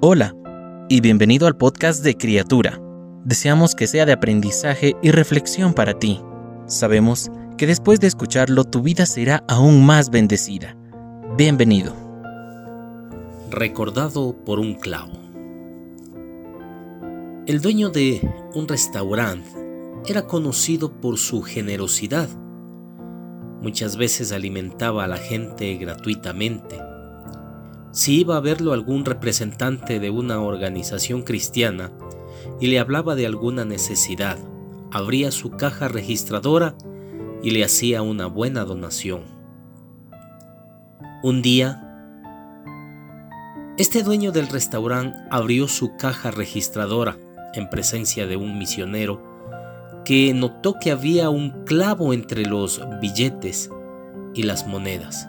Hola y bienvenido al podcast de Criatura. Deseamos que sea de aprendizaje y reflexión para ti. Sabemos que después de escucharlo tu vida será aún más bendecida. Bienvenido. Recordado por un clavo. El dueño de un restaurante era conocido por su generosidad. Muchas veces alimentaba a la gente gratuitamente. Si iba a verlo algún representante de una organización cristiana y le hablaba de alguna necesidad, abría su caja registradora y le hacía una buena donación. Un día, este dueño del restaurante abrió su caja registradora en presencia de un misionero que notó que había un clavo entre los billetes y las monedas.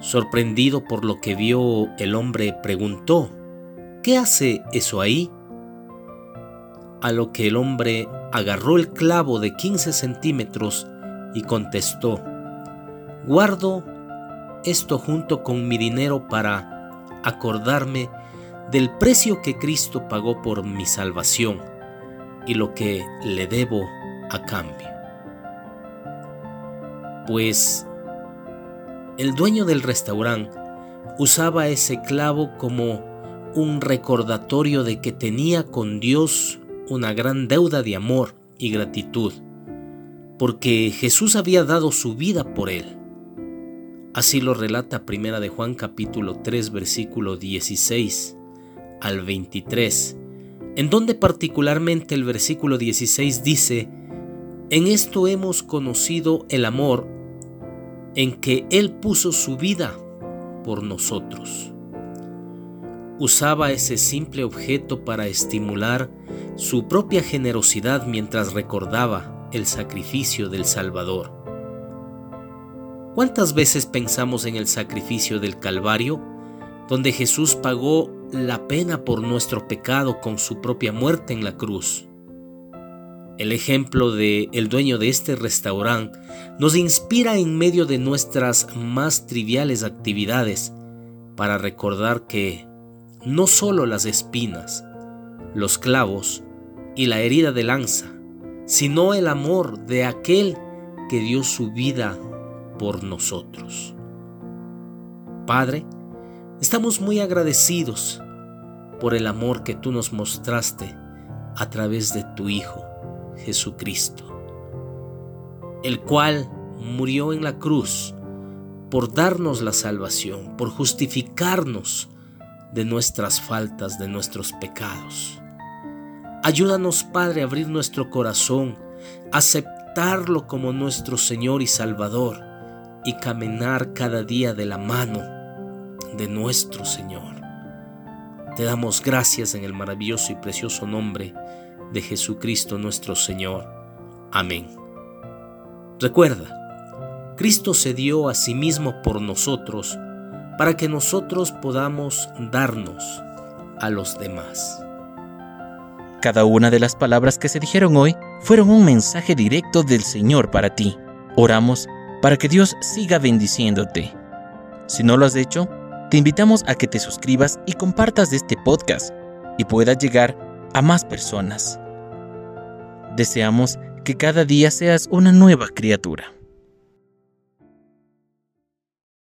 Sorprendido por lo que vio, el hombre preguntó, ¿qué hace eso ahí? A lo que el hombre agarró el clavo de 15 centímetros y contestó, guardo esto junto con mi dinero para acordarme del precio que Cristo pagó por mi salvación y lo que le debo a cambio. Pues el dueño del restaurante usaba ese clavo como un recordatorio de que tenía con Dios una gran deuda de amor y gratitud, porque Jesús había dado su vida por él. Así lo relata Primera de Juan capítulo 3 versículo 16 al 23, en donde particularmente el versículo 16 dice, En esto hemos conocido el amor en que Él puso su vida por nosotros usaba ese simple objeto para estimular su propia generosidad mientras recordaba el sacrificio del Salvador. ¿Cuántas veces pensamos en el sacrificio del Calvario, donde Jesús pagó la pena por nuestro pecado con su propia muerte en la cruz? El ejemplo de el dueño de este restaurante nos inspira en medio de nuestras más triviales actividades para recordar que no solo las espinas, los clavos y la herida de lanza, sino el amor de aquel que dio su vida por nosotros. Padre, estamos muy agradecidos por el amor que tú nos mostraste a través de tu Hijo, Jesucristo, el cual murió en la cruz por darnos la salvación, por justificarnos, de nuestras faltas, de nuestros pecados. Ayúdanos, Padre, a abrir nuestro corazón, aceptarlo como nuestro Señor y Salvador y caminar cada día de la mano de nuestro Señor. Te damos gracias en el maravilloso y precioso nombre de Jesucristo nuestro Señor. Amén. Recuerda, Cristo se dio a sí mismo por nosotros, para que nosotros podamos darnos a los demás. Cada una de las palabras que se dijeron hoy fueron un mensaje directo del Señor para ti. Oramos para que Dios siga bendiciéndote. Si no lo has hecho, te invitamos a que te suscribas y compartas este podcast y pueda llegar a más personas. Deseamos que cada día seas una nueva criatura.